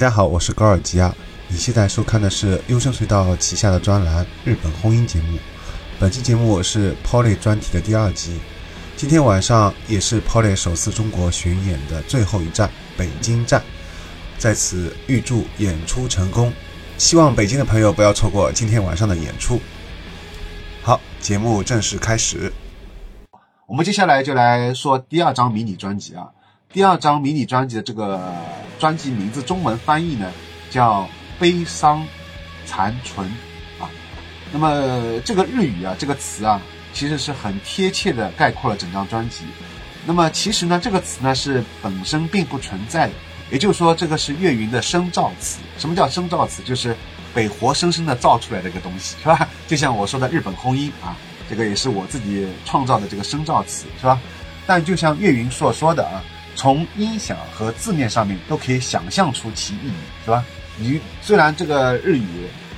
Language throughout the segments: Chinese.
大家好，我是高尔基亚。你现在收看的是优声隧道旗下的专栏《日本婚姻节目》。本期节目是 Polly 专题的第二集。今天晚上也是 Polly 首次中国巡演的最后一站——北京站。在此预祝演出成功，希望北京的朋友不要错过今天晚上的演出。好，节目正式开始。我们接下来就来说第二张迷你专辑啊。第二张迷你专辑的这个专辑名字中文翻译呢，叫《悲伤残存》啊。那么这个日语啊，这个词啊，其实是很贴切的概括了整张专辑。那么其实呢，这个词呢是本身并不存在的，也就是说，这个是岳云的生造词。什么叫生造词？就是被活生生的造出来的一个东西，是吧？就像我说的日本轰音啊，这个也是我自己创造的这个生造词，是吧？但就像岳云所说的啊。从音响和字面上面都可以想象出其意义，是吧？你虽然这个日语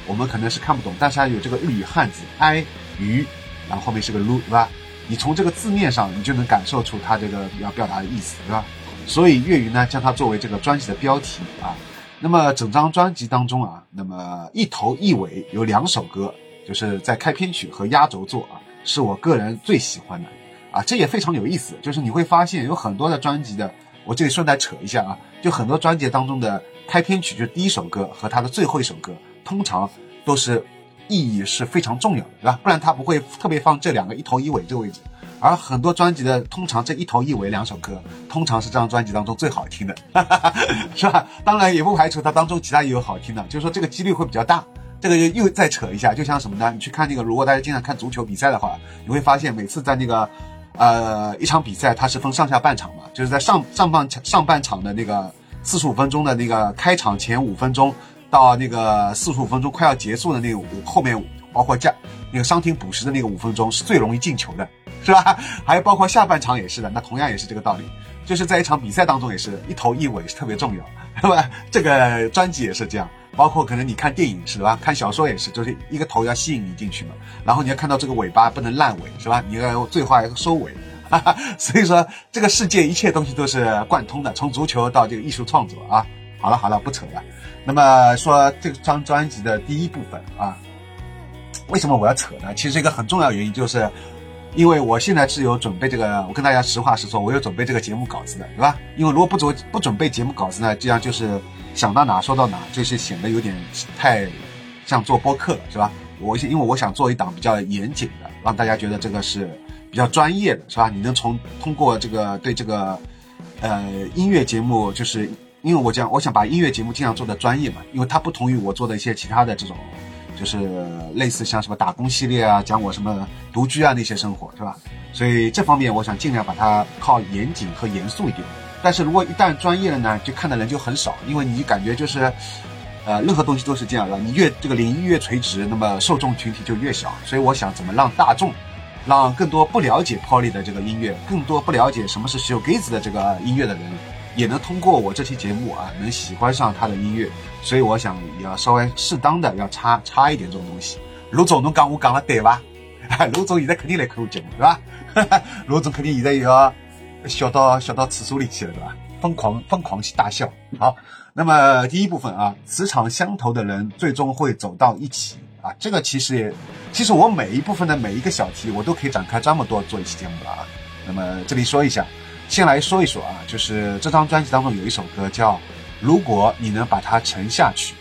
我们可能是看不懂，但是它有这个日语汉字 i 鱼，然后后面是个 lu，对吧？你从这个字面上你就能感受出它这个要表达的意思，对吧？所以粤语呢将它作为这个专辑的标题啊。那么整张专辑当中啊，那么一头一尾有两首歌，就是在开篇曲和压轴作啊，是我个人最喜欢的。啊，这也非常有意思，就是你会发现有很多的专辑的，我这里顺带扯一下啊，就很多专辑当中的开篇曲，就是第一首歌和它的最后一首歌，通常都是意义是非常重要的，对吧？不然他不会特别放这两个一头一尾这个位置。而很多专辑的通常这一头一尾两首歌，通常是这张专辑当中最好听的，是吧？当然也不排除它当中其他也有好听的，就是说这个几率会比较大。这个又又再扯一下，就像什么呢？你去看那个，如果大家经常看足球比赛的话，你会发现每次在那个。呃，一场比赛它是分上下半场嘛，就是在上上半场上半场的那个四十五分钟的那个开场前五分钟，到那个四十五分钟快要结束的那个后面，包括加那个伤停补时的那个五分钟是最容易进球的，是吧？还有包括下半场也是的，那同样也是这个道理，就是在一场比赛当中也是一头一尾是特别重要，对吧？这个专辑也是这样。包括可能你看电影是吧？看小说也是，就是一个头要吸引你进去嘛，然后你要看到这个尾巴不能烂尾是吧？你要最后要收尾，所以说这个世界一切东西都是贯通的，从足球到这个艺术创作啊。好了好了，不扯了。那么说这张专辑的第一部分啊，为什么我要扯呢？其实一个很重要原因就是，因为我现在是有准备这个，我跟大家实话实说，我有准备这个节目稿子的，对吧？因为如果不准不准备节目稿子呢，这样就是。想到哪说到哪，就是显得有点太像做播客了，是吧？我因为我想做一档比较严谨的，让大家觉得这个是比较专业的，是吧？你能从通过这个对这个呃音乐节目，就是因为我讲我想把音乐节目尽量做的专业嘛，因为它不同于我做的一些其他的这种，就是类似像什么打工系列啊，讲我什么独居啊那些生活，是吧？所以这方面我想尽量把它靠严谨和严肃一点。但是如果一旦专业了呢，就看的人就很少，因为你感觉就是，呃，任何东西都是这样的，你越这个领域越垂直，那么受众群体就越小。所以我想怎么让大众，让更多不了解 Polly 的这个音乐，更多不了解什么是 Shoegaze 的这个音乐的人，也能通过我这期节目啊，能喜欢上他的音乐。所以我想也要稍微适当的要插插一点这种东西。卢总，侬讲我讲了对吧？卢总现在肯定来看我节目，对吧？卢总肯定现在又要。笑到笑到厕所里去了，对吧？疯狂疯狂大笑。好，那么第一部分啊，磁场相投的人最终会走到一起啊。这个其实也，其实我每一部分的每一个小题，我都可以展开这么多做一期节目了啊。那么这里说一下，先来说一说啊，就是这张专辑当中有一首歌叫《如果你能把它沉下去》。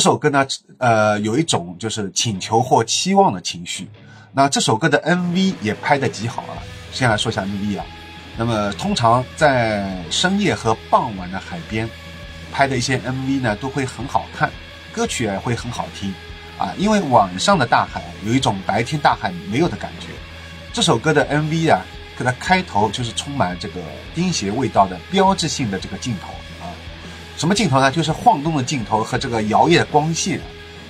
这首歌呢，呃，有一种就是请求或期望的情绪。那这首歌的 MV 也拍得极好啊。先来说一下 MV 啊。那么通常在深夜和傍晚的海边拍的一些 MV 呢，都会很好看，歌曲也会很好听啊。因为晚上的大海有一种白天大海没有的感觉。这首歌的 MV 啊，给它开头就是充满这个钉鞋味道的标志性的这个镜头。什么镜头呢？就是晃动的镜头和这个摇曳的光线，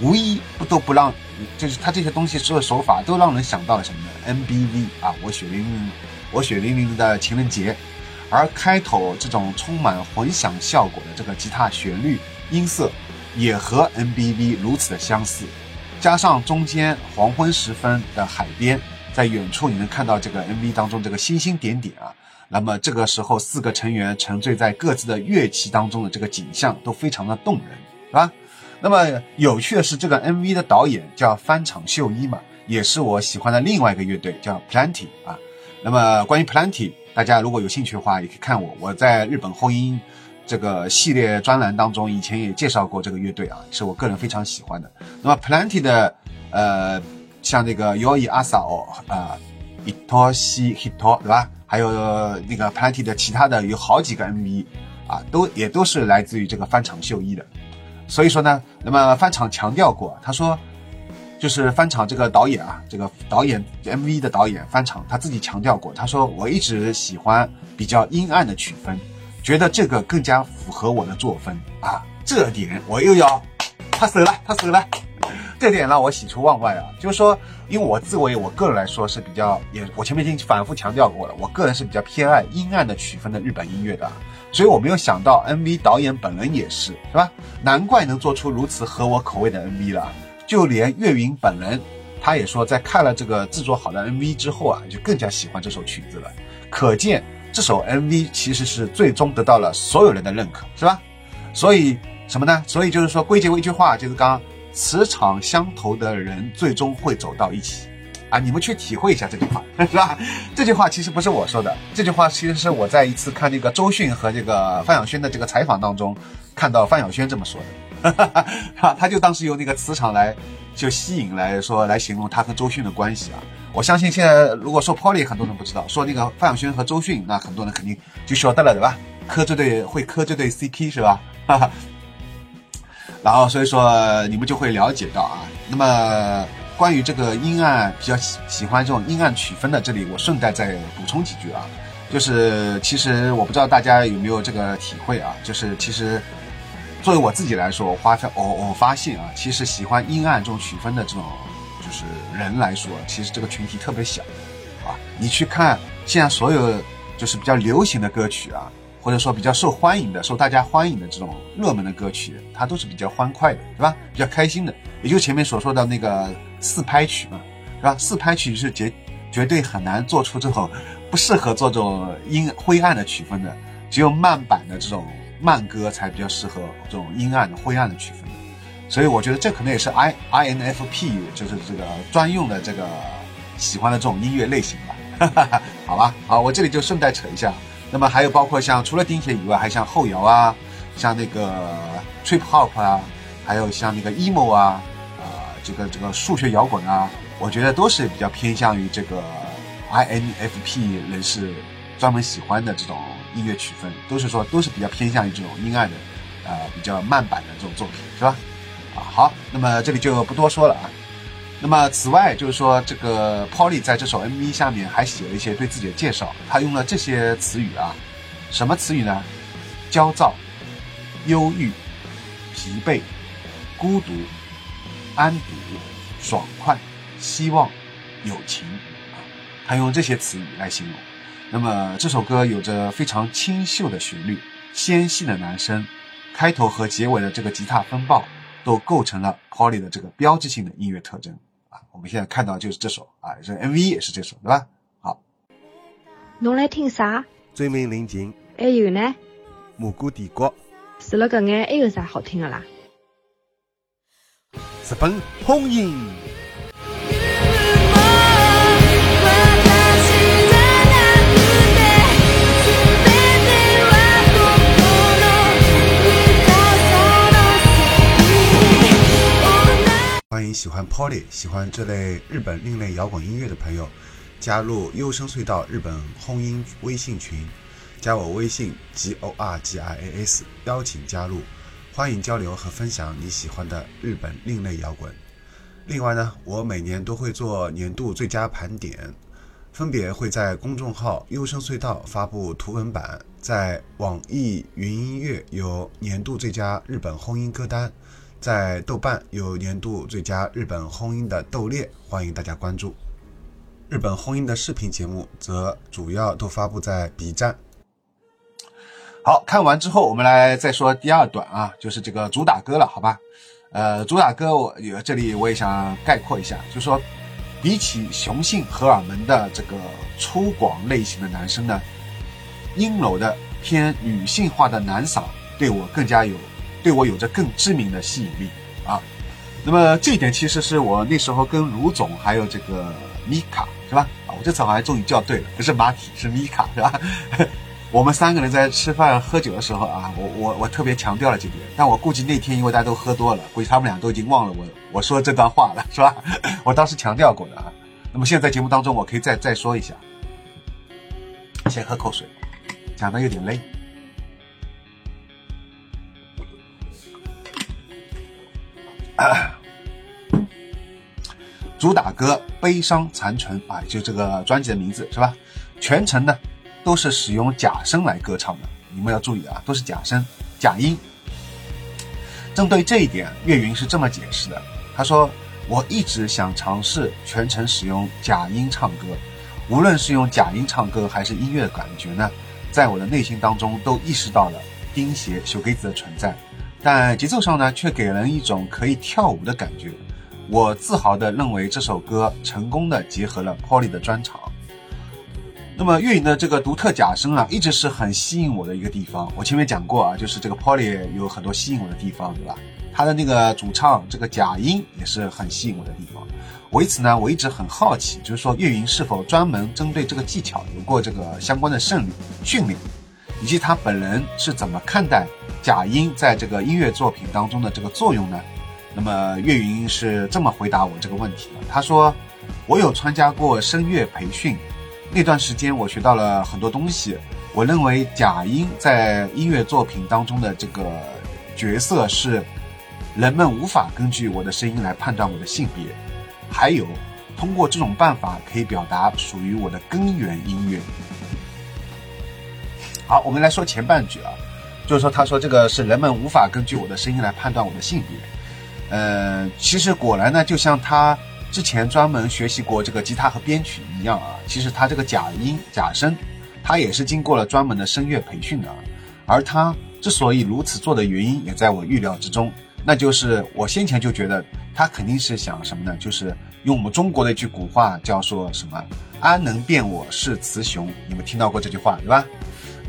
无一不都不让，就是它这些东西所有手法都让人想到了什么呢？MBV 啊，我血淋淋，我血淋淋的情人节。而开头这种充满混响效果的这个吉他旋律音色，也和 MBV 如此的相似，加上中间黄昏时分的海边。在远处你能看到这个 MV 当中这个星星点点啊，那么这个时候四个成员沉醉在各自的乐器当中的这个景象都非常的动人，是吧？那么有趣的是，这个 MV 的导演叫翻场秀一嘛，也是我喜欢的另外一个乐队叫 Plenty 啊。那么关于 Plenty，大家如果有兴趣的话，也可以看我我在日本后音这个系列专栏当中以前也介绍过这个乐队啊，是我个人非常喜欢的。那么 Plenty 的呃。像那个 Yoi Asao 啊，Itoshi Hito 对吧？还有那个 Plenty 的其他的有好几个 MV 啊，都也都是来自于这个翻场秀一的。所以说呢，那么翻场强调过，他说就是翻场这个导演啊，这个导演 MV 的导演翻场他自己强调过，他说我一直喜欢比较阴暗的曲风，觉得这个更加符合我的作风啊。这点我又要他死了，他死了。这点让我喜出望外啊！就是说，因为我自为我个人来说是比较，也我前面已经反复强调过了，我个人是比较偏爱阴暗的曲风的日本音乐的，所以我没有想到 MV 导演本人也是，是吧？难怪能做出如此合我口味的 MV 了。就连岳云本人，他也说，在看了这个制作好的 MV 之后啊，就更加喜欢这首曲子了。可见这首 MV 其实是最终得到了所有人的认可，是吧？所以什么呢？所以就是说，归结为一句话，就是刚。磁场相投的人最终会走到一起，啊，你们去体会一下这句话，是吧？这句话其实不是我说的，这句话其实是我在一次看那个周迅和这个范晓萱的这个采访当中，看到范晓萱这么说的，哈哈哈，他就当时用那个磁场来就吸引来说来形容他和周迅的关系啊。我相信现在如果说 Polly 很多人不知道，说那个范晓萱和周迅，那很多人肯定就晓得了，对吧？磕这对会磕这对 CP 是吧？哈哈。然后，所以说你们就会了解到啊。那么，关于这个阴暗比较喜喜欢这种阴暗曲风的，这里我顺带再补充几句啊。就是其实我不知道大家有没有这个体会啊。就是其实作为我自己来说，我发现我我发现啊，其实喜欢阴暗这种曲风的这种就是人来说，其实这个群体特别小啊。你去看现在所有就是比较流行的歌曲啊。或者说比较受欢迎的、受大家欢迎的这种热门的歌曲，它都是比较欢快的，是吧？比较开心的，也就前面所说的那个四拍曲嘛，是吧？四拍曲是绝绝对很难做出这种不适合做这种阴灰暗的曲风的，只有慢板的这种慢歌才比较适合这种阴暗的灰暗的曲风的。所以我觉得这可能也是 I I N F P 就是这个专用的这个喜欢的这种音乐类型吧，好吧？好，我这里就顺带扯一下。那么还有包括像除了钉鞋以外，还像后摇啊，像那个 trip hop 啊，还有像那个 emo 啊，呃，这个这个数学摇滚啊，我觉得都是比较偏向于这个 INFP 人士专门喜欢的这种音乐曲风，都是说都是比较偏向于这种阴暗的，呃，比较慢板的这种作品，是吧？啊，好，那么这里就不多说了啊。那么，此外就是说，这个 Polly 在这首 MV 下面还写了一些对自己的介绍，他用了这些词语啊，什么词语呢？焦躁、忧郁、疲惫、孤独、安堵、爽快、希望、友情啊，他用这些词语来形容。那么这首歌有着非常清秀的旋律，纤细的男声，开头和结尾的这个吉他风暴，都构成了 Polly 的这个标志性的音乐特征。我们现在看到就是这首啊，这 MV 也是这首，对吧？好，侬来听啥？追名临近。还有呢？蘑菇帝国。除了搿眼，还有啥好听的啦？日本欢迎。喜欢 Polly、喜欢这类日本另类摇滚音乐的朋友，加入优声隧道日本轰音微信群，加我微信 g o r g i a s，邀请加入，欢迎交流和分享你喜欢的日本另类摇滚。另外呢，我每年都会做年度最佳盘点。分别会在公众号“优声隧道”发布图文版，在网易云音乐有年度最佳日本轰音歌单，在豆瓣有年度最佳日本轰音的豆列，欢迎大家关注。日本轰音的视频节目则主要都发布在 B 站。好看完之后，我们来再说第二段啊，就是这个主打歌了，好吧？呃，主打歌我有这里我也想概括一下，就说。比起雄性荷尔蒙的这个粗犷类型的男生呢，阴柔的偏女性化的男嗓对我更加有，对我有着更致命的吸引力啊。那么这一点其实是我那时候跟卢总还有这个米卡是吧？啊，我这次好像终于叫对了，不是马体是米卡是吧？我们三个人在吃饭喝酒的时候啊，我我我特别强调了这点，但我估计那天因为大家都喝多了，估计他们俩都已经忘了我我说这段话了，是吧？我当时强调过的啊。那么现在节目当中，我可以再再说一下。先喝口水，讲的有点累。主打歌《悲伤残存》啊，就这个专辑的名字是吧？全程呢？都是使用假声来歌唱的，你们要注意啊，都是假声、假音。针对这一点，岳云是这么解释的：他说，我一直想尝试全程使用假音唱歌，无论是用假音唱歌还是音乐的感觉呢，在我的内心当中都意识到了丁鞋修给子的存在，但节奏上呢，却给人一种可以跳舞的感觉。我自豪地认为这首歌成功地结合了 Polly 的专长。那么岳云的这个独特假声啊，一直是很吸引我的一个地方。我前面讲过啊，就是这个 Polly 有很多吸引我的地方，对吧？他的那个主唱这个假音也是很吸引我的地方。为此呢，我一直很好奇，就是说岳云是否专门针对这个技巧有过这个相关的胜利训练，以及他本人是怎么看待假音在这个音乐作品当中的这个作用呢？那么岳云是这么回答我这个问题的，他说：“我有参加过声乐培训。”那段时间我学到了很多东西。我认为假音在音乐作品当中的这个角色是人们无法根据我的声音来判断我的性别，还有通过这种办法可以表达属于我的根源音乐。好，我们来说前半句啊，就是说他说这个是人们无法根据我的声音来判断我的性别。呃，其实果然呢，就像他。之前专门学习过这个吉他和编曲一样啊，其实他这个假音假声，他也是经过了专门的声乐培训的。而他之所以如此做的原因，也在我预料之中，那就是我先前就觉得他肯定是想什么呢？就是用我们中国的一句古话叫说什么“安能辨我是雌雄”，你们听到过这句话对吧？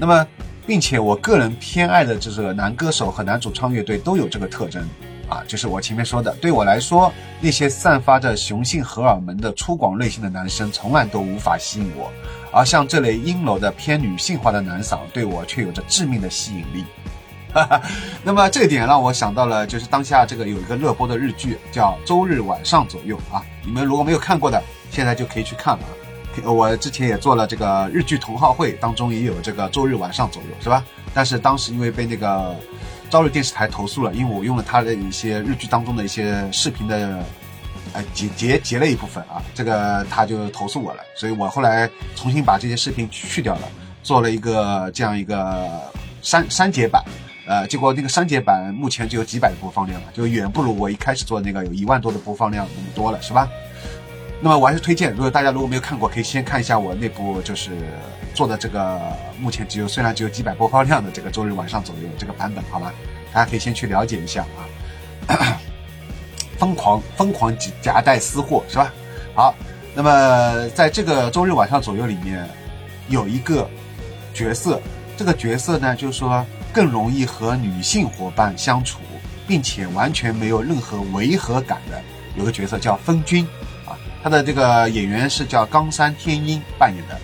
那么，并且我个人偏爱的这个男歌手和男主唱乐队都有这个特征。啊，就是我前面说的，对我来说，那些散发着雄性荷尔蒙的粗犷类型的男生，从来都无法吸引我，而像这类阴柔的偏女性化的男嗓，对我却有着致命的吸引力。哈哈，那么这点让我想到了，就是当下这个有一个热播的日剧，叫《周日晚上左右》啊，你们如果没有看过的，现在就可以去看了啊。我之前也做了这个日剧同好会，当中也有这个周日晚上左右，是吧？但是当时因为被那个。朝日电视台投诉了，因为我用了他的一些日剧当中的一些视频的，呃截截截了一部分啊，这个他就投诉我了，所以我后来重新把这些视频去掉了，做了一个这样一个删删节版，呃，结果那个删节版目前就有几百的播放量了，就远不如我一开始做那个有一万多的播放量那么多了，是吧？那么我还是推荐，如果大家如果没有看过，可以先看一下我那部就是做的这个目前只有虽然只有几百播放量的这个周日晚上左右这个版本，好吧？大家可以先去了解一下啊。疯狂疯狂夹带私货是吧？好，那么在这个周日晚上左右里面，有一个角色，这个角色呢，就是说更容易和女性伙伴相处，并且完全没有任何违和感的，有个角色叫风君。他的这个演员是叫冈山天音扮演的，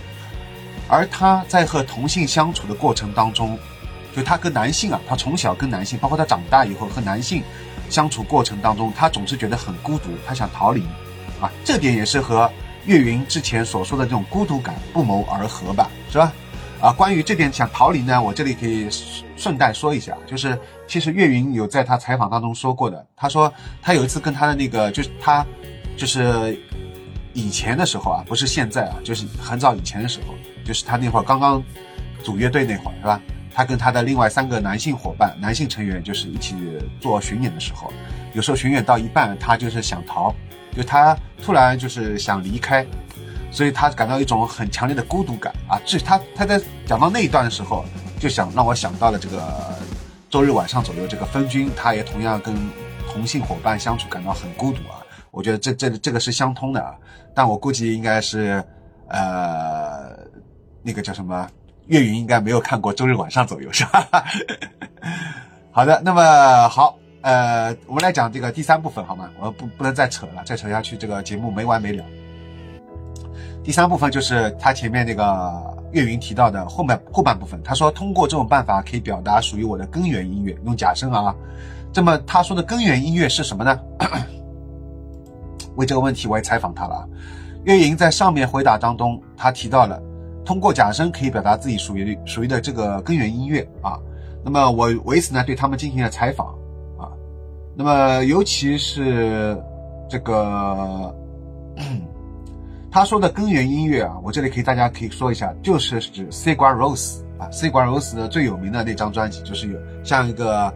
而他在和同性相处的过程当中，就他跟男性啊，他从小跟男性，包括他长大以后和男性相处过程当中，他总是觉得很孤独，他想逃离，啊，这点也是和岳云之前所说的这种孤独感不谋而合吧，是吧？啊，关于这点想逃离呢，我这里可以顺带说一下，就是其实岳云有在他采访当中说过的，他说他有一次跟他的那个，就是他，就是以前的时候啊，不是现在啊，就是很早以前的时候，就是他那会儿刚刚组乐队那会儿，是吧？他跟他的另外三个男性伙伴、男性成员，就是一起做巡演的时候，有时候巡演到一半，他就是想逃，就他突然就是想离开。所以他感到一种很强烈的孤独感啊！这他他在讲到那一段的时候，就想让我想到了这个周日晚上左右这个分军，他也同样跟同性伙伴相处感到很孤独啊！我觉得这这这个是相通的啊，但我估计应该是呃那个叫什么岳云应该没有看过周日晚上左右是吧？好的，那么好呃，我们来讲这个第三部分好吗？我不不能再扯了，再扯下去这个节目没完没了。第三部分就是他前面那个岳云提到的后半后半部分，他说通过这种办法可以表达属于我的根源音乐，用假声啊。这么他说的根源音乐是什么呢？为这个问题我也采访他了。岳云在上面回答当中，他提到了通过假声可以表达自己属于属于的这个根源音乐啊。那么我为此呢对他们进行了采访啊。那么尤其是这个。他说的根源音乐啊，我这里可以大家可以说一下，就是指 C 瓜 Rose 啊，C 瓜 Rose 的最有名的那张专辑，就是有像一个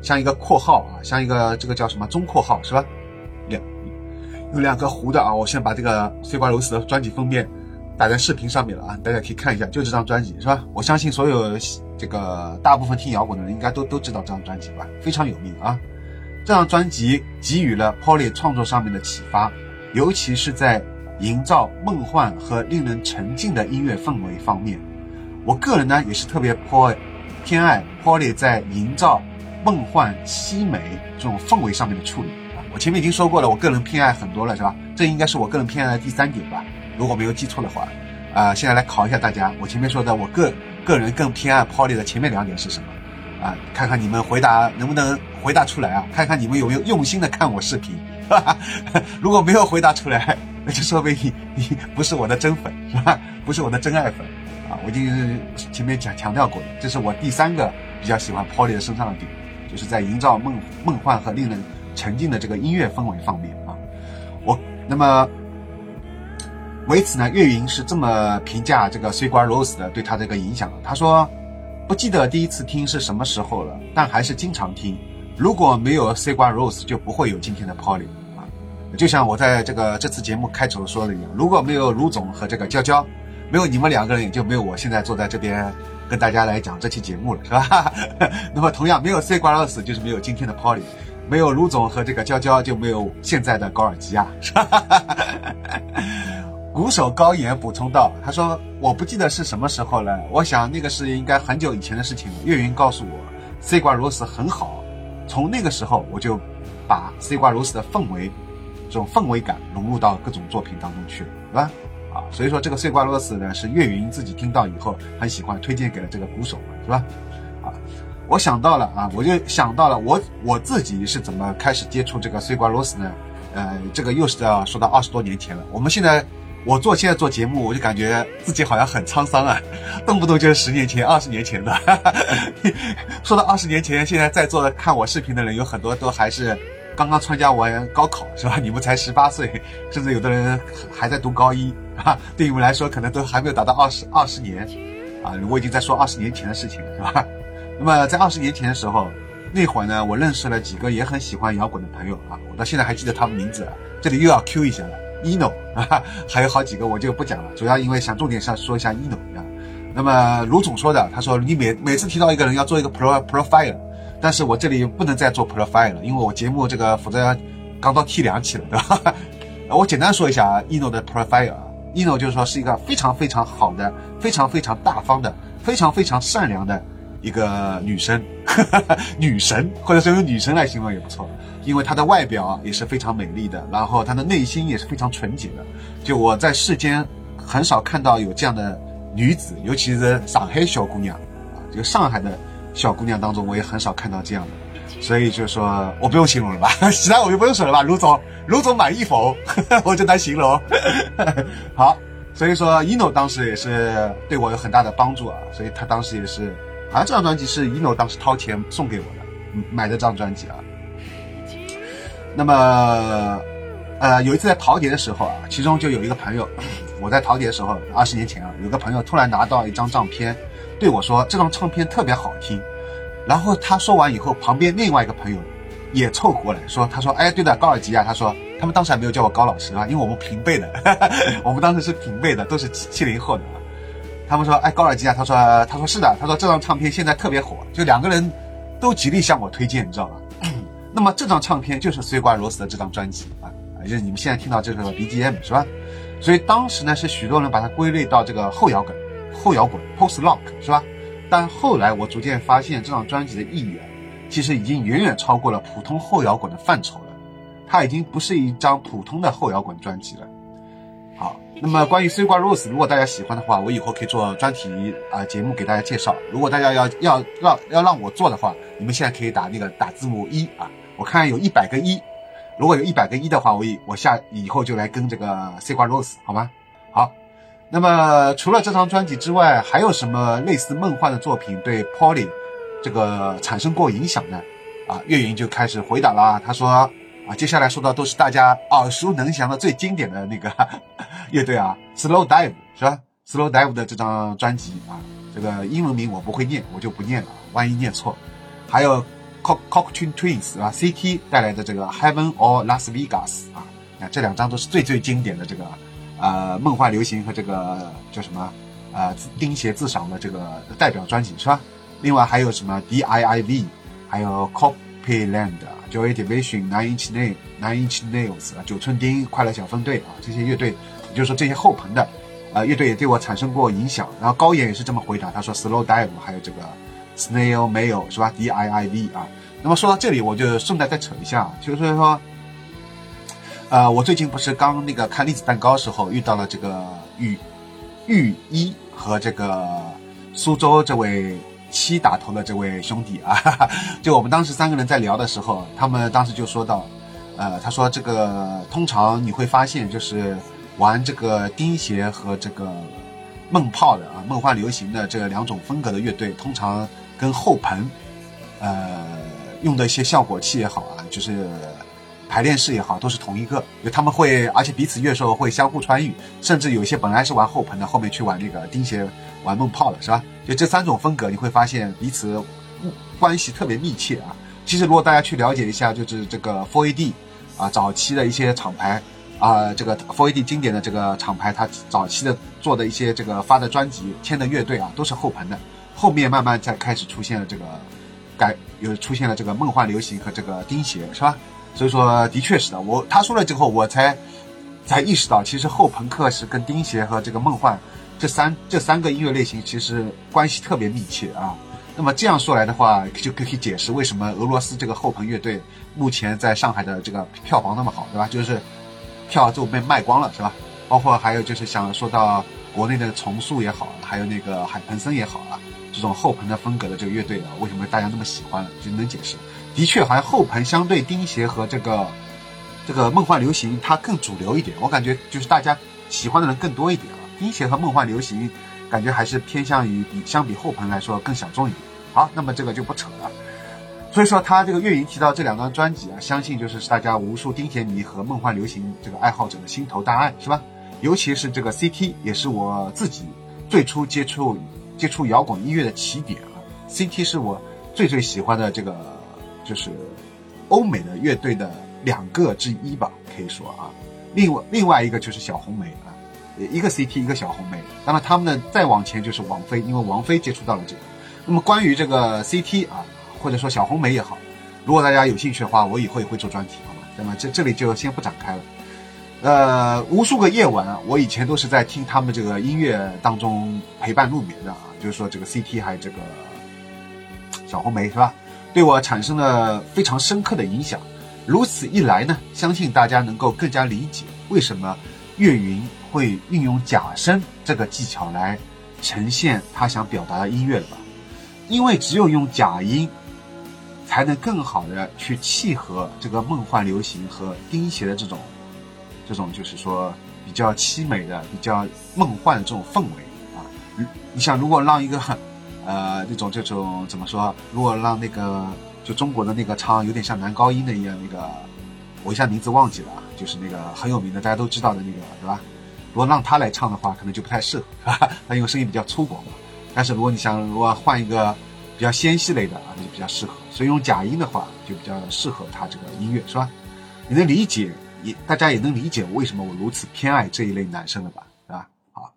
像一个括号啊，像一个这个叫什么中括号是吧？有两个糊的啊，我先把这个碎瓜螺丝的专辑封面打在视频上面了啊，大家可以看一下，就这张专辑是吧？我相信所有这个大部分听摇滚的人应该都都知道这张专辑吧，非常有名啊。这张专辑给予了 Polly 创作上面的启发，尤其是在。营造梦幻和令人沉浸的音乐氛围方面，我个人呢也是特别颇偏爱 Polly 在营造梦幻凄美这种氛围上面的处理。我前面已经说过了，我个人偏爱很多了，是吧？这应该是我个人偏爱的第三点吧，如果没有记错的话。啊，现在来考一下大家，我前面说的我个个人更偏爱 Polly 的前面两点是什么？啊，看看你们回答能不能回答出来啊？看看你们有没有用心的看我视频。哈 哈如果没有回答出来。那就说明你你不是我的真粉是吧？不是我的真爱粉啊！我已经前面讲强调过了，这是我第三个比较喜欢 Polly 的身上的点，就是在营造梦梦幻和令人沉浸的这个音乐氛围方面啊。我那么为此呢，岳云是这么评价这个 C 瓜 Rose 的对他这个影响。他说：“不记得第一次听是什么时候了，但还是经常听。如果没有 C 瓜 Rose，就不会有今天的 Polly 啊。”就像我在这个这次节目开头说的一样，如果没有卢总和这个娇娇，没有你们两个人，也就没有我现在坐在这边跟大家来讲这期节目了，是吧？那么同样，没有 C 瓜 Rose，就是没有今天的 Polly，没有卢总和这个娇娇，就没有现在的高尔基亚，是吧？鼓手高岩补充道：“他说我不记得是什么时候了，我想那个是应该很久以前的事情了。岳云告诉我，C 瓜 Rose 很好，从那个时候我就把 C 瓜 Rose 的氛围。”这种氛围感融入到各种作品当中去了，是吧？啊，所以说这个《碎瓜罗斯》呢，是岳云自己听到以后很喜欢，推荐给了这个鼓手，是吧？我想到了啊，我就想到了我我自己是怎么开始接触这个《碎瓜罗斯》呢？呃，这个又是要说到二十多年前了。我们现在我做现在做节目，我就感觉自己好像很沧桑啊，动不动就是十年前、二十年前的。说到二十年前，现在在座的看我视频的人有很多都还是。刚刚参加完高考是吧？你们才十八岁，甚至有的人还在读高一啊。对你们来说，可能都还没有达到二十二十年啊。我已经在说二十年前的事情了，是吧？那么在二十年前的时候，那会儿呢，我认识了几个也很喜欢摇滚的朋友啊。我到现在还记得他们名字，这里又要 Q 一下了，ino 啊，还有好几个我就不讲了，主要因为想重点上说一下 ino 啊。那么卢总说的，他说你每每次提到一个人要做一个 pro profile。但是我这里不能再做 profile 了，因为我节目这个否则刚到 T 两期了，对吧？我简单说一下啊，ino 的 profile 啊，ino 就是说是一个非常非常好的、非常非常大方的、非常非常善良的一个女生，女神，或者说用女神来形容也不错，因为她的外表也是非常美丽的，然后她的内心也是非常纯洁的。就我在世间很少看到有这样的女子，尤其是上海小姑娘啊，就上海的。小姑娘当中，我也很少看到这样的。所以就说我不用形容了吧，其他我就不用说了吧。卢总，卢总满意否？我就来形容。好，所以说 ino 当时也是对我有很大的帮助啊，所以他当时也是，好像这张专辑是 ino 当时掏钱送给我的，买的这张专辑啊。那么，呃，有一次在淘碟的时候啊，其中就有一个朋友，我在淘碟的时候，二十年前啊，有个朋友突然拿到一张唱片，对我说这张唱片特别好听。然后他说完以后，旁边另外一个朋友也凑过来说：“他说，哎，对的，高尔基啊。”他说他们当时还没有叫我高老师啊，因为我们平辈的，我们当时是平辈的，都是七七零后的。他们说：“哎，高尔基啊。”他说：“他说是的。”他说这张唱片现在特别火，就两个人都极力向我推荐，你知道吧？那么这张唱片就是《碎瓜罗斯》的这张专辑啊，就是你们现在听到这个 BGM 是吧？所以当时呢，是许多人把它归类到这个后摇滚、后摇滚 Post Rock 是吧？但后来我逐渐发现，这张专辑的意义啊，其实已经远远超过了普通后摇滚的范畴了。它已经不是一张普通的后摇滚专辑了。那么关于《碎瓜 Rose》，如果大家喜欢的话，我以后可以做专题啊节目给大家介绍。如果大家要要让要让我做的话，你们现在可以打那个打字母一啊，我看有一百个一，如果有一百个一的话，我以我下以后就来跟这个《碎瓜 Rose》好吗？好。那么除了这张专辑之外，还有什么类似梦幻的作品对 Polly 这个产生过影响呢？啊，岳云就开始回答了。他说啊，接下来说的都是大家耳熟能详的最经典的那个 乐队啊，Slow Dive 是吧？Slow Dive 的这张专辑啊，这个英文名我不会念，我就不念了，万一念错。还有 Cock Cocktail Twins 啊，CT 带来的这个 Heaven or Las Vegas 啊，那这两张都是最最经典的这个。呃，梦幻流行和这个叫什么？呃，钉鞋自赏的这个代表专辑是吧？另外还有什么 D I I V，还有 Copyland、Joy Division、Nine Inch Nails、Nine Inch Nails、九寸钉、快乐小分队啊，这些乐队，也就是说这些后朋的，呃，乐队也对我产生过影响。然后高岩也是这么回答，他说 Slow Dive，还有这个 Snail Mail 是吧？D I I V 啊。那么说到这里，我就顺带再扯一下，就是说。呃，我最近不是刚那个看栗子蛋糕时候遇到了这个玉玉一和这个苏州这位七打头的这位兄弟啊，就我们当时三个人在聊的时候，他们当时就说到，呃，他说这个通常你会发现就是玩这个钉鞋和这个梦炮的啊，梦幻流行的这两种风格的乐队，通常跟后盆，呃，用的一些效果器也好啊，就是。排练室也好，都是同一个，就他们会，而且彼此乐手会相互穿越，甚至有一些本来是玩后盆的，后面去玩那个钉鞋、玩梦炮了，是吧？就这三种风格，你会发现彼此关系特别密切啊。其实如果大家去了解一下，就是这个 Four AD 啊，早期的一些厂牌啊，这个 Four AD 经典的这个厂牌，它早期的做的一些这个发的专辑、签的乐队啊，都是后朋的，后面慢慢才开始出现了这个改，有出现了这个梦幻流行和这个钉鞋，是吧？所以说，的确是的。我他说了之后，我才才意识到，其实后朋克是跟钉鞋和这个梦幻这三这三个音乐类型其实关系特别密切啊。那么这样说来的话，就可以解释为什么俄罗斯这个后朋乐队目前在上海的这个票房那么好，对吧？就是票就被卖光了，是吧？包括还有就是想说到国内的重塑也好，还有那个海鹏森也好啊，这种后朋的风格的这个乐队啊，为什么大家那么喜欢了，就能解释。的确，好像后盆相对钉鞋和这个这个梦幻流行，它更主流一点。我感觉就是大家喜欢的人更多一点啊。钉鞋和梦幻流行，感觉还是偏向于比相比后盆来说更小众一点。好，那么这个就不扯了。所以说，他这个岳云提到这两张专辑啊，相信就是大家无数钉鞋迷和梦幻流行这个爱好者的心头大爱，是吧？尤其是这个 CT，也是我自己最初接触接触摇滚音乐的起点啊。CT 是我最最喜欢的这个。就是欧美的乐队的两个之一吧，可以说啊。另外另外一个就是小红梅啊，一个 CT 一个小红梅。那么他们呢再往前就是王菲，因为王菲接触到了这个。那么关于这个 CT 啊，或者说小红梅也好，如果大家有兴趣的话，我以后也会做专题，好吗？那么这这里就先不展开了。呃，无数个夜晚，我以前都是在听他们这个音乐当中陪伴入眠的啊。就是说这个 CT 还有这个小红梅是吧？对我产生了非常深刻的影响。如此一来呢，相信大家能够更加理解为什么岳云会运用假声这个技巧来呈现他想表达的音乐了吧？因为只有用假音才能更好的去契合这个梦幻流行和钉鞋的这种，这种就是说比较凄美的、比较梦幻的这种氛围啊。你你想，如果让一个呃那种这种怎么说？如果让那个就中国的那个唱有点像男高音的一样那个，我一下名字忘记了啊，就是那个很有名的大家都知道的那个，对吧？如果让他来唱的话，可能就不太适合，他因为声音比较粗犷嘛。但是如果你想如果换一个比较纤细类的啊，那就比较适合。所以用假音的话，就比较适合他这个音乐，是吧？你能理解，也大家也能理解为什么我如此偏爱这一类男生了吧？是吧？好。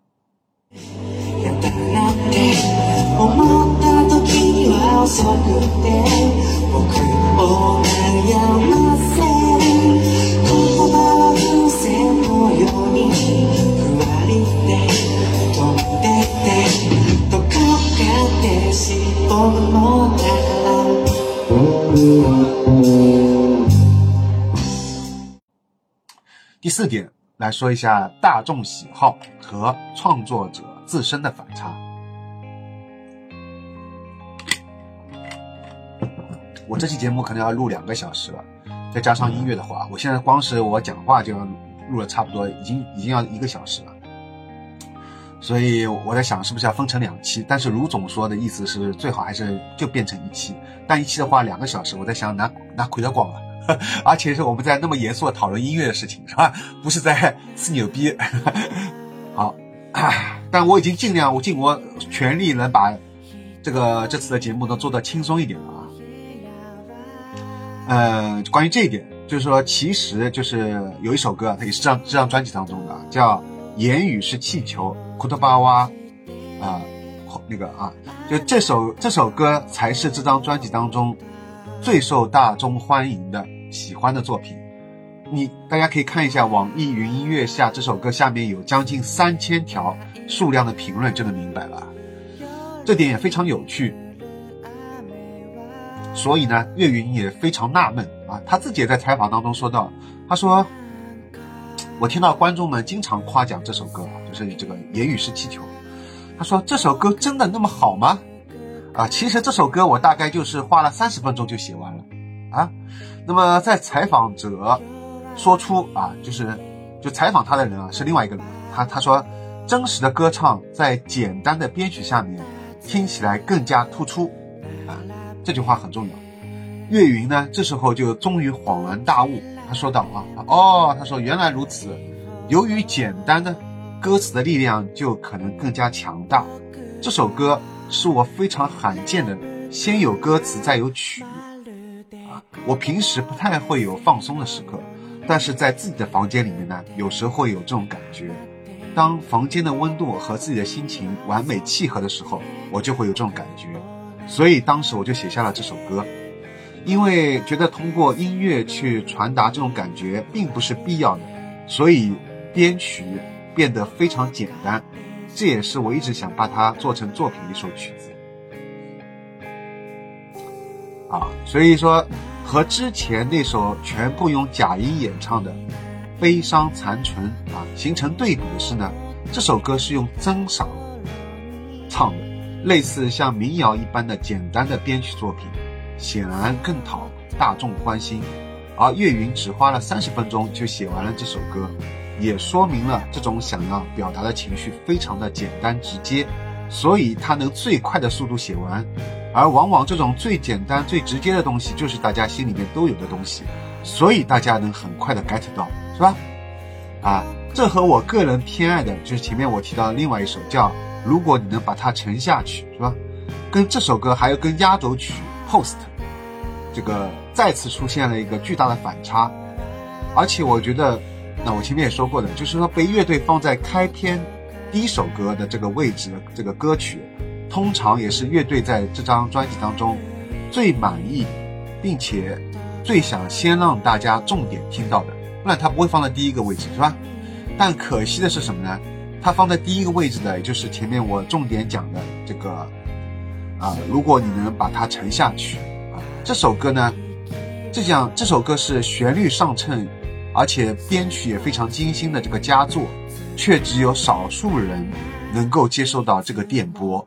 第四点来说一下大众喜好和创作者自身的反差。我这期节目可能要录两个小时了，再加上音乐的话，我现在光是我讲话就要录了差不多，已经已经要一个小时了。所以我在想，是不是要分成两期？但是卢总说的意思是，最好还是就变成一期。但一期的话，两个小时，我在想，哪哪亏得光了？而且是我们在那么严肃的讨论音乐的事情，是吧？不是在 吹牛逼。好，但我已经尽量，我尽我全力能把这个这次的节目能做得轻松一点了啊。嗯，关于这一点，就是说，其实就是有一首歌，它也是这张这张专辑当中的，叫《言语是气球》，库特巴哇啊，那个啊，就这首这首歌才是这张专辑当中最受大众欢迎的。喜欢的作品，你大家可以看一下网易云音乐下这首歌下面有将近三千条数量的评论，就能明白了。这点也非常有趣。所以呢，岳云也非常纳闷啊，他自己也在采访当中说到，他说：“我听到观众们经常夸奖这首歌，就是这个言语是气球。他说这首歌真的那么好吗？啊，其实这首歌我大概就是花了三十分钟就写完了啊。”那么，在采访者说出啊，就是就采访他的人啊，是另外一个人。他他说，真实的歌唱在简单的编曲下面听起来更加突出啊。这句话很重要。岳云呢，这时候就终于恍然大悟，他说道啊，哦，他说原来如此。由于简单的歌词的力量就可能更加强大。这首歌是我非常罕见的，先有歌词再有曲。啊我平时不太会有放松的时刻，但是在自己的房间里面呢，有时会有这种感觉。当房间的温度和自己的心情完美契合的时候，我就会有这种感觉。所以当时我就写下了这首歌，因为觉得通过音乐去传达这种感觉并不是必要的，所以编曲变得非常简单。这也是我一直想把它做成作品的一首曲子。啊，所以说。和之前那首全部用假音演唱的《悲伤残存》啊，形成对比的是呢，这首歌是用真嗓唱的，类似像民谣一般的简单的编曲作品，显然更讨大众欢心。而岳云只花了三十分钟就写完了这首歌，也说明了这种想要表达的情绪非常的简单直接，所以他能最快的速度写完。而往往这种最简单、最直接的东西，就是大家心里面都有的东西，所以大家能很快的 get 到，是吧？啊，这和我个人偏爱的，就是前面我提到的另外一首叫《如果你能把它沉下去》，是吧？跟这首歌还有跟压轴曲《Post》，这个再次出现了一个巨大的反差。而且我觉得，那我前面也说过的，就是说被乐队放在开篇第一首歌的这个位置的这个歌曲。通常也是乐队在这张专辑当中最满意，并且最想先让大家重点听到的，不然它不会放在第一个位置，是吧？但可惜的是什么呢？它放在第一个位置的，也就是前面我重点讲的这个啊，如果你能把它沉下去，这首歌呢，这讲这首歌是旋律上乘，而且编曲也非常精心的这个佳作，却只有少数人能够接受到这个电波。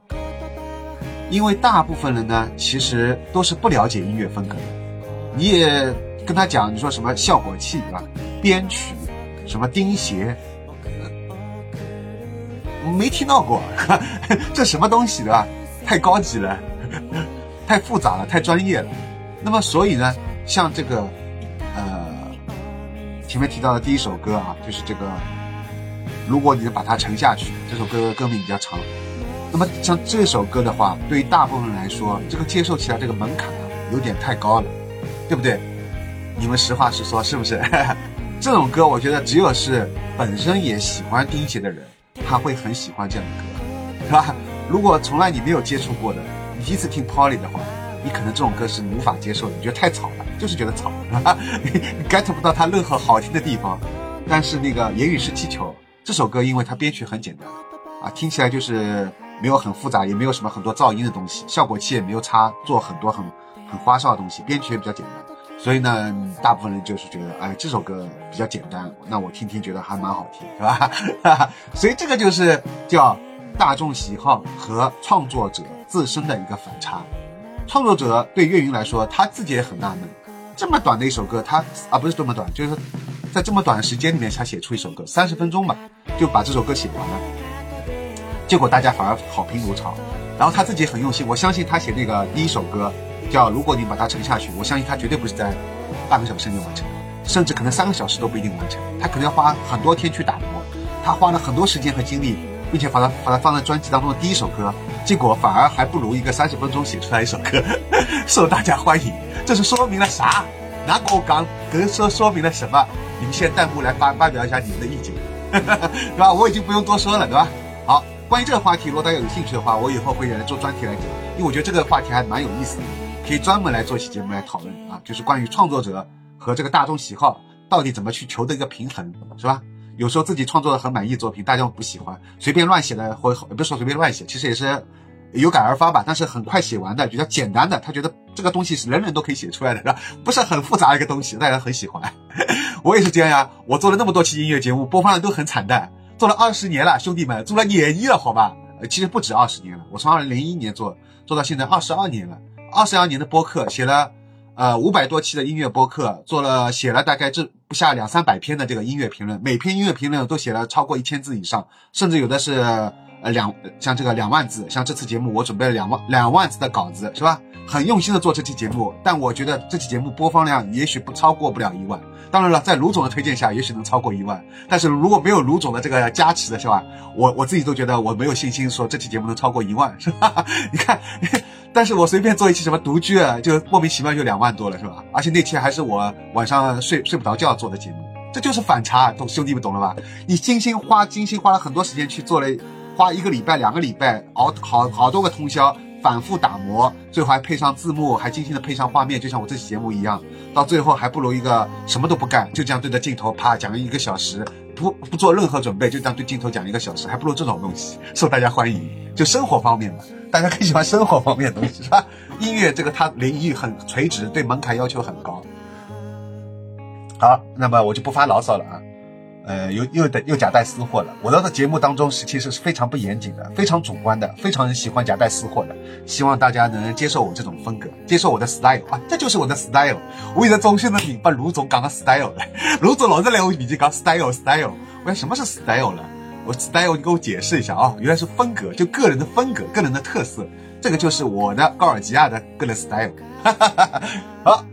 因为大部分人呢，其实都是不了解音乐风格的。你也跟他讲，你说什么效果器啊、编曲，什么钉鞋，没听到过，这什么东西对吧？太高级了，太复杂了，太专业了。那么所以呢，像这个，呃，前面提到的第一首歌啊，就是这个，如果你把它沉下去，这首歌歌名比较长。那么像这首歌的话，对于大部分人来说，这个接受起来这个门槛啊，有点太高了，对不对？你们实话实说，是不是？这种歌，我觉得只有是本身也喜欢钉鞋的人，他会很喜欢这样的歌，是吧？如果从来你没有接触过的，你第一次听 Polly 的话，你可能这种歌是无法接受，你觉得太吵了，就是觉得吵，你 get 不到它任何好听的地方。但是那个言语是气球这首歌，因为它编曲很简单，啊，听起来就是。没有很复杂，也没有什么很多噪音的东西，效果器也没有插做很多很很花哨的东西，编曲也比较简单，所以呢，大部分人就是觉得，哎，这首歌比较简单，那我听听觉得还蛮好听，是吧？所以这个就是叫大众喜好和创作者自身的一个反差。创作者对岳云来说，他自己也很纳闷，这么短的一首歌，他啊不是这么短，就是在这么短的时间里面，他写出一首歌，三十分钟吧，就把这首歌写完了。结果大家反而好评如潮，然后他自己很用心，我相信他写那个第一首歌叫《如果你把它沉下去》，我相信他绝对不是在半个小时内完成，甚至可能三个小时都不一定完成，他可能要花很多天去打磨，他花了很多时间和精力，并且把它把它放在专辑当中的第一首歌，结果反而还不如一个三十分钟写出来一首歌受大家欢迎，这是说明了啥？拿我刚跟说说明了什么？你们现在弹幕来发发表一下你们的意见，对吧？我已经不用多说了，对吧？好。关于这个话题，如果大家有兴趣的话，我以后会来做专题来讲，因为我觉得这个话题还蛮有意思的，可以专门来做一期节目来讨论啊，就是关于创作者和这个大众喜好到底怎么去求得一个平衡，是吧？有时候自己创作的很满意作品，大家不喜欢，随便乱写的，或不是说随便乱写，其实也是有感而发吧，但是很快写完的，比较简单的，他觉得这个东西是人人都可以写出来的，是吧？不是很复杂一个东西，大家很喜欢。我也是这样呀，我做了那么多期音乐节目，播放量都很惨淡。做了二十年了，兄弟们，做了年一了，好吧？其实不止二十年了，我从二零零一年做，做到现在二十二年了，二十二年的播客，写了呃五百多期的音乐播客，做了写了大概这不下两三百篇的这个音乐评论，每篇音乐评论都写了超过一千字以上，甚至有的是呃两像这个两万字，像这次节目我准备了两万两万字的稿子，是吧？很用心的做这期节目，但我觉得这期节目播放量也许不超过不了一万。当然了，在卢总的推荐下，也许能超过一万。但是如果没有卢总的这个加持的是吧？我我自己都觉得我没有信心说这期节目能超过一万，是吧？你看，但是我随便做一期什么独居，就莫名其妙就两万多了，是吧？而且那期还是我晚上睡睡不着觉做的节目，这就是反差，懂兄弟们懂了吧？你精心花精心花了很多时间去做了，花一个礼拜两个礼拜熬好好多个通宵。反复打磨，最后还配上字幕，还精心的配上画面，就像我这期节目一样。到最后还不如一个什么都不干，就这样对着镜头啪讲了一个小时，不不做任何准备，就这样对镜头讲一个小时，还不如这种东西受大家欢迎。就生活方面嘛，大家更喜欢生活方面的东西是吧？音乐这个它领域很垂直，对门槛要求很高。好，那么我就不发牢骚了啊。呃，又又的又夹带私货了。我的节目当中是其实是非常不严谨的，非常主观的，非常喜欢夹带私货的。希望大家能接受我这种风格，接受我的 style 啊，这就是我的 style。我现在衷心的明白卢总讲的 style 了。卢总老是来我面前讲 style style，我说什么是 style 了？我 style 你给我解释一下啊，原来是风格，就个人的风格，个人的特色。这个就是我的高尔基亚的个人 style。好。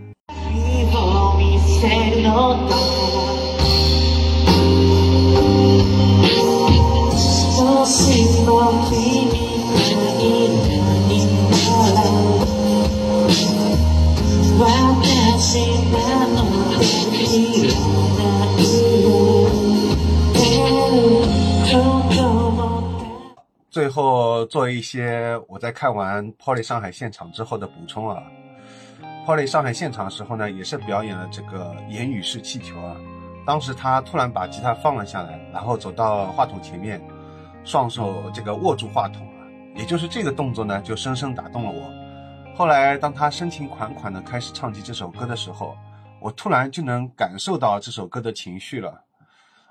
最后做一些我在看完 Polly 上海现场之后的补充啊。Polly 上海现场的时候呢，也是表演了这个言语式气球啊。当时他突然把吉他放了下来，然后走到话筒前面。双手这个握住话筒啊，也就是这个动作呢，就深深打动了我。后来，当他深情款款的开始唱起这首歌的时候，我突然就能感受到这首歌的情绪了。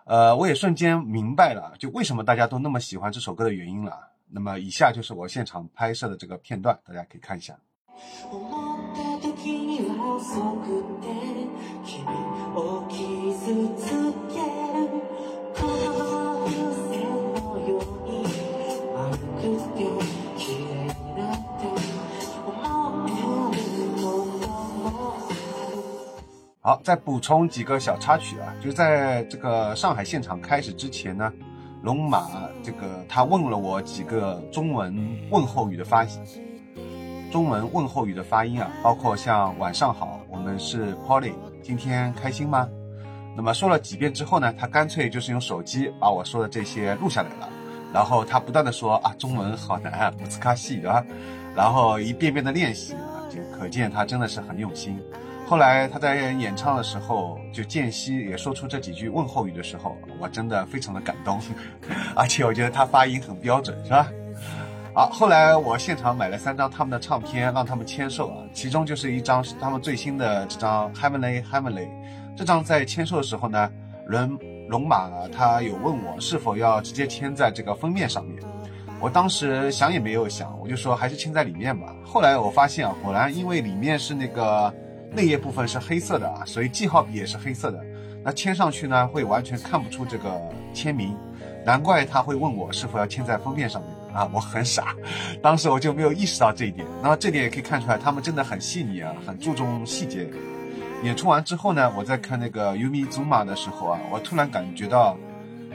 呃，我也瞬间明白了，就为什么大家都那么喜欢这首歌的原因了。那么以下就是我现场拍摄的这个片段，大家可以看一下。好，再补充几个小插曲啊，就是在这个上海现场开始之前呢，龙马这个他问了我几个中文问候语的发音，中文问候语的发音啊，包括像晚上好，我们是 Polly，今天开心吗？那么说了几遍之后呢，他干脆就是用手机把我说的这些录下来了，然后他不断的说啊，中文好难啊，不斯卡西对吧？然后一遍遍的练习啊，就可见他真的是很用心。后来他在演唱的时候，就间隙也说出这几句问候语的时候，我真的非常的感动，而且我觉得他发音很标准，是吧？好，后来我现场买了三张他们的唱片，让他们签售啊，其中就是一张是他们最新的这张《Heavenly Heavenly》，这张在签售的时候呢，龙龙马他有问我是否要直接签在这个封面上面，我当时想也没有想，我就说还是签在里面吧。后来我发现啊，果然因为里面是那个。内页部分是黑色的啊，所以记号笔也是黑色的。那签上去呢，会完全看不出这个签名，难怪他会问我是否要签在封面上面啊。我很傻，当时我就没有意识到这一点。那么这点也可以看出来，他们真的很细腻啊，很注重细节。演出完之后呢，我在看那个 Umi Zuma 的时候啊，我突然感觉到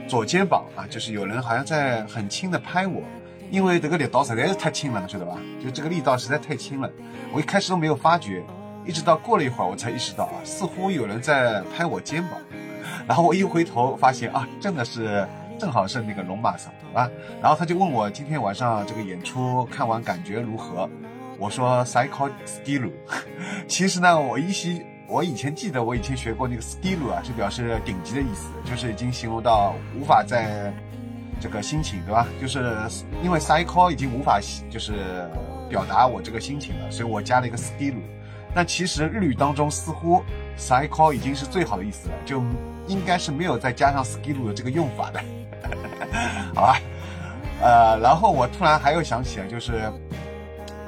左肩膀啊，就是有人好像在很轻的拍我，因为这个力道实在是太轻了，你晓得吧？就这个力道实在太轻了，我一开始都没有发觉。一直到过了一会儿，我才意识到啊，似乎有人在拍我肩膀，然后我一回头发现啊，真的是正好是那个龙马桑啊，然后他就问我今天晚上这个演出看完感觉如何，我说 cycle skill，其实呢，我依稀我以前记得我以前学过那个 skill 啊，是表示顶级的意思，就是已经形容到无法再这个心情对吧？就是因为 cycle 已经无法就是表达我这个心情了，所以我加了一个 skill。但其实日语当中似乎 cycle 已经是最好的意思了，就应该是没有再加上 skill 的这个用法的，好吧？呃，然后我突然还有想起来，就是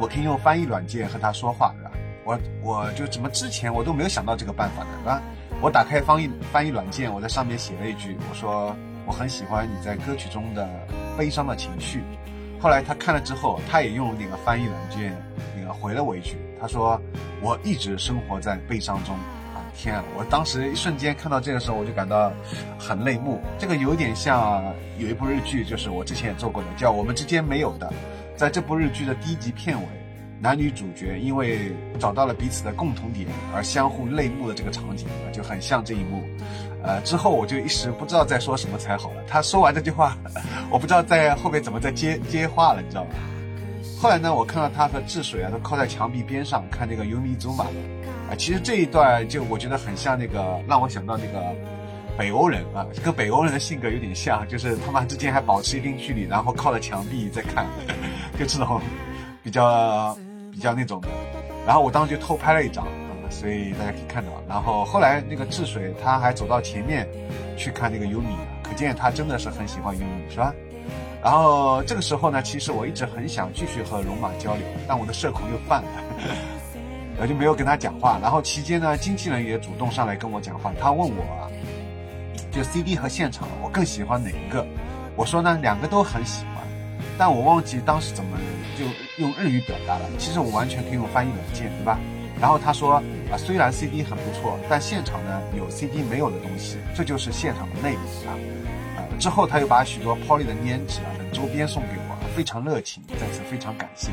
我可以用翻译软件和他说话，对吧？我我就怎么之前我都没有想到这个办法的，对吧？我打开翻译翻译软件，我在上面写了一句，我说我很喜欢你在歌曲中的悲伤的情绪。后来他看了之后，他也用那个翻译软件那个回了我一句。他说：“我一直生活在悲伤中。”啊，天啊！我当时一瞬间看到这个时候，我就感到很泪目。这个有点像有一部日剧，就是我之前也做过的，叫《我们之间没有的》。在这部日剧的第一集片尾，男女主角因为找到了彼此的共同点而相互泪目的这个场景，就很像这一幕。呃，之后我就一时不知道在说什么才好了。他说完这句话，我不知道在后面怎么再接接话了，你知道吗？后来呢，我看到他和治水啊都靠在墙壁边上看那个 Umi Zuma，啊，其实这一段就我觉得很像那个，让我想到那个北欧人啊，跟北欧人的性格有点像，就是他们之间还保持一定距离，然后靠着墙壁在看，就这种比较比较那种的。然后我当时就偷拍了一张啊，所以大家可以看到。然后后来那个治水他还走到前面去看那个尤米可见他真的是很喜欢尤米是吧？然后这个时候呢，其实我一直很想继续和龙马交流，但我的社恐又犯了，我就没有跟他讲话。然后期间呢，经纪人也主动上来跟我讲话，他问我啊，就 CD 和现场，我更喜欢哪一个？我说呢，两个都很喜欢，但我忘记当时怎么就用日语表达了。其实我完全可以用翻译软件，对吧？然后他说啊，虽然 CD 很不错，但现场呢有 CD 没有的东西，这就是现场的魅力啊。之后，他又把许多 Polly 的粘纸啊等周边送给我，非常热情，再次非常感谢。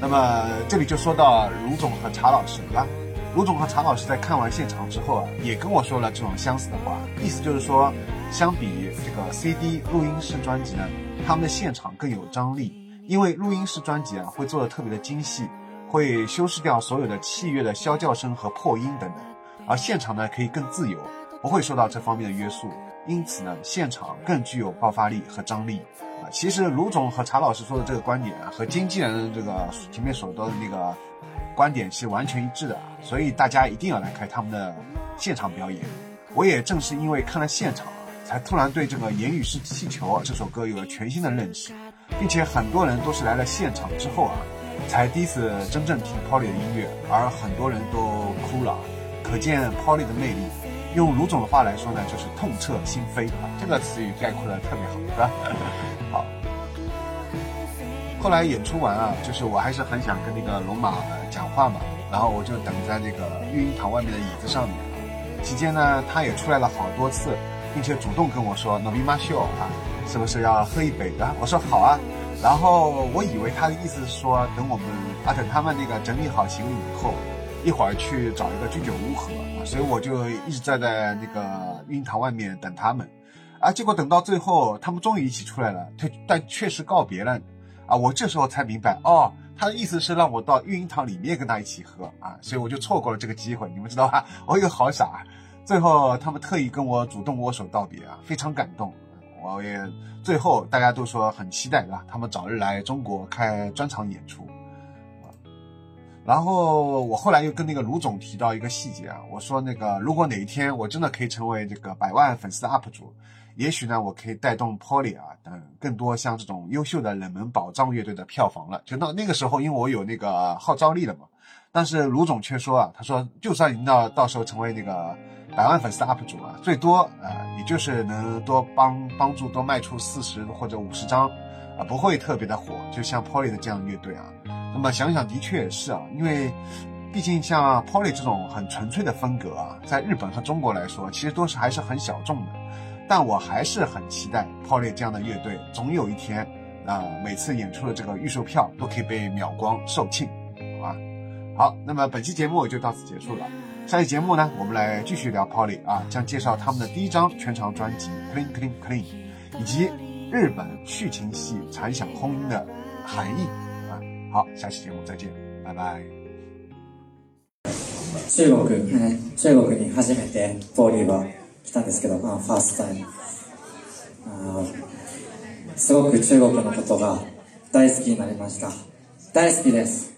那么这里就说到卢总和查老师了。卢总和查老师在看完现场之后啊，也跟我说了这种相似的话，意思就是说，相比这个 CD 录音室专辑呢，他们的现场更有张力，因为录音室专辑啊会做的特别的精细，会修饰掉所有的器乐的啸叫声和破音等等，而现场呢可以更自由，不会受到这方面的约束。因此呢，现场更具有爆发力和张力啊。其实卢总和查老师说的这个观点啊，和经纪人这个前面所说的那个观点是完全一致的。所以大家一定要来看他们的现场表演。我也正是因为看了现场，才突然对这个《言语是气球》这首歌有了全新的认识。并且很多人都是来了现场之后啊，才第一次真正听 Polly 的音乐，而很多人都哭了，可见 Polly 的魅力。用卢总的话来说呢，就是痛彻心扉啊，这个词语概括的特别好，是吧？好。后来演出完啊，就是我还是很想跟那个龙马讲话嘛，然后我就等在那个育婴堂外面的椅子上面。期间呢，他也出来了好多次，并且主动跟我说 “no m a s h o 啊，是不是要喝一杯的？我说好啊。然后我以为他的意思是说，等我们啊，等他们那个整理好行李以后。一会儿去找一个居酒屋喝，所以我就一直站在那个运营堂外面等他们，啊，结果等到最后，他们终于一起出来了，他但确实告别了，啊，我这时候才明白，哦，他的意思是让我到运营堂里面跟他一起喝啊，所以我就错过了这个机会，你们知道吧？我一个好傻，最后他们特意跟我主动握手道别啊，非常感动，我也最后大家都说很期待啊，他们早日来中国开专场演出。然后我后来又跟那个卢总提到一个细节啊，我说那个如果哪一天我真的可以成为这个百万粉丝的 UP 主，也许呢我可以带动 Polly 啊等更多像这种优秀的冷门宝藏乐队的票房了。就到那个时候，因为我有那个号召力了嘛。但是卢总却说啊，他说就算您到到时候成为那个百万粉丝 UP 主啊，最多啊也就是能多帮帮助多卖出四十或者五十张啊，不会特别的火。就像 Polly 的这样乐队啊。那么想想，的确也是啊，因为毕竟像 Polly 这种很纯粹的风格啊，在日本和中国来说，其实都是还是很小众的。但我还是很期待 Polly 这样的乐队，总有一天，啊，每次演出的这个预售票都可以被秒光售罄，好吧？好，那么本期节目就到此结束了。下期节目呢，我们来继续聊 Polly 啊，将介绍他们的第一张全长专辑《Clean Clean Clean》，以及日本续琴系残响轰音的含义。好，下期节目再见，拜拜。中国、中国に初めてポーリーは来たんですけど、まあ、ファーストタイム。あすごく中国のことが大好きになりました。大好きです。